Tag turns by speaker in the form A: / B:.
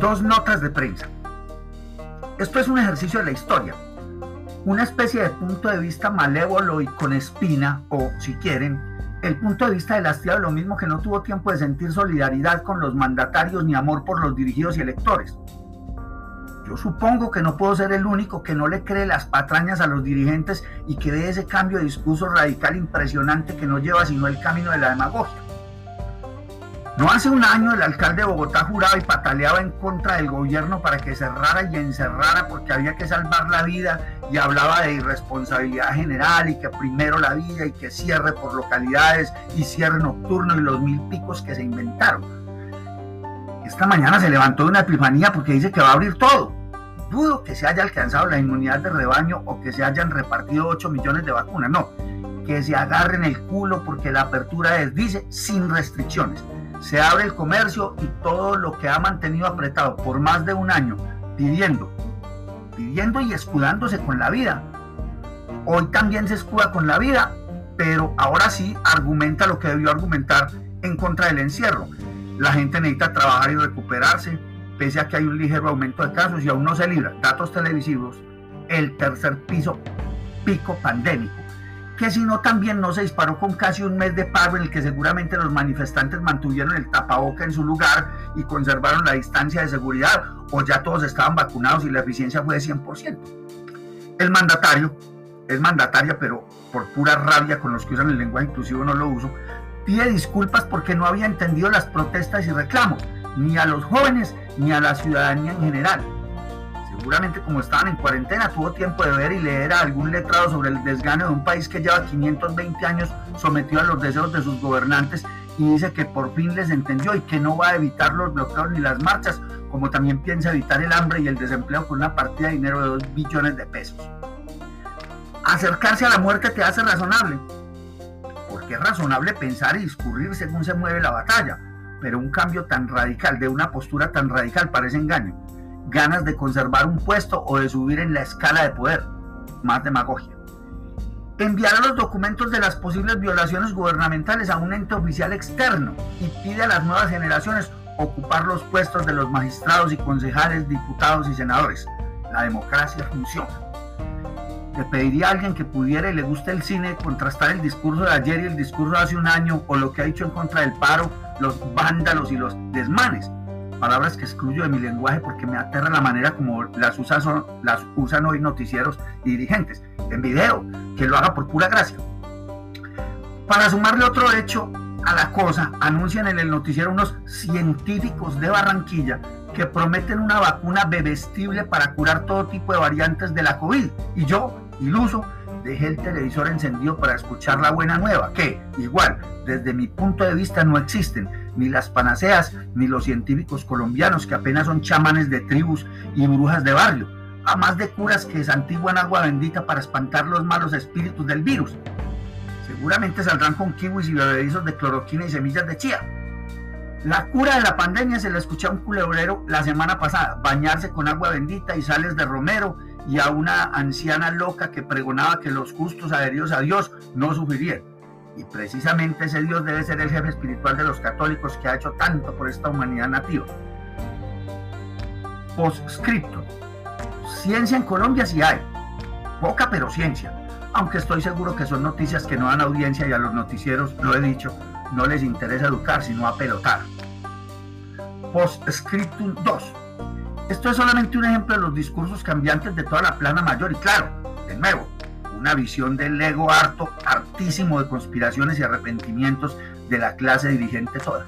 A: Dos notas de prensa. Esto es un ejercicio de la historia, una especie de punto de vista malévolo y con espina, o si quieren, el punto de vista del hastiado lo mismo que no tuvo tiempo de sentir solidaridad con los mandatarios ni amor por los dirigidos y electores. Yo supongo que no puedo ser el único que no le cree las patrañas a los dirigentes y que ve ese cambio de discurso radical impresionante que no lleva sino el camino de la demagogia. No hace un año el alcalde de Bogotá juraba y pataleaba en contra del gobierno para que cerrara y encerrara porque había que salvar la vida y hablaba de irresponsabilidad general y que primero la vida y que cierre por localidades y cierre nocturno y los mil picos que se inventaron. Esta mañana se levantó de una epifanía porque dice que va a abrir todo. Dudo que se haya alcanzado la inmunidad de rebaño o que se hayan repartido 8 millones de vacunas, no. Que se agarren el culo porque la apertura es, dice, sin restricciones se abre el comercio y todo lo que ha mantenido apretado por más de un año, pidiendo, pidiendo y escudándose con la vida. Hoy también se escuda con la vida, pero ahora sí argumenta lo que debió argumentar en contra del encierro. La gente necesita trabajar y recuperarse, pese a que hay un ligero aumento de casos y aún no se libra. Datos televisivos, el tercer piso pico pandémico que si no también no se disparó con casi un mes de paro en el que seguramente los manifestantes mantuvieron el tapaboca en su lugar y conservaron la distancia de seguridad o ya todos estaban vacunados y la eficiencia fue de 100%. El mandatario, es mandataria pero por pura rabia con los que usan el lenguaje inclusivo no lo uso, pide disculpas porque no había entendido las protestas y reclamos, ni a los jóvenes ni a la ciudadanía en general seguramente como estaban en cuarentena, tuvo tiempo de ver y leer algún letrado sobre el desgano de un país que lleva 520 años sometido a los deseos de sus gobernantes y dice que por fin les entendió y que no va a evitar los bloqueos ni las marchas, como también piensa evitar el hambre y el desempleo con una partida de dinero de 2 billones de pesos. Acercarse a la muerte te hace razonable, porque es razonable pensar y discurrir según se mueve la batalla, pero un cambio tan radical, de una postura tan radical, parece engaño ganas de conservar un puesto o de subir en la escala de poder. Más demagogia. Enviar los documentos de las posibles violaciones gubernamentales a un ente oficial externo y pide a las nuevas generaciones ocupar los puestos de los magistrados y concejales, diputados y senadores. La democracia funciona. Le pediría a alguien que pudiera y le guste el cine contrastar el discurso de ayer y el discurso de hace un año o lo que ha dicho en contra del paro, los vándalos y los desmanes palabras que excluyo de mi lenguaje porque me aterra la manera como las usan, las usan hoy noticieros y dirigentes. En video, que lo haga por pura gracia. Para sumarle otro hecho a la cosa, anuncian en el noticiero unos científicos de Barranquilla que prometen una vacuna bebestible para curar todo tipo de variantes de la COVID. Y yo, iluso, dejé el televisor encendido para escuchar la buena nueva, que, igual, desde mi punto de vista no existen ni las panaceas, ni los científicos colombianos que apenas son chamanes de tribus y brujas de barrio, a más de curas que santiguan agua bendita para espantar los malos espíritus del virus. Seguramente saldrán con kiwis y bebedizos de cloroquina y semillas de chía. La cura de la pandemia se la escuché a un culebrero la semana pasada, bañarse con agua bendita y sales de romero y a una anciana loca que pregonaba que los justos adheridos a Dios no sufrirían. Y precisamente ese Dios debe ser el jefe espiritual de los católicos que ha hecho tanto por esta humanidad nativa. Postscripto. Ciencia en Colombia sí hay. Poca pero ciencia. Aunque estoy seguro que son noticias que no dan audiencia y a los noticieros, lo he dicho, no les interesa educar, sino apelotar. Postscriptum 2. Esto es solamente un ejemplo de los discursos cambiantes de toda la plana mayor y claro, de nuevo, una visión del ego harto, hartísimo de conspiraciones y arrepentimientos de la clase dirigente toda.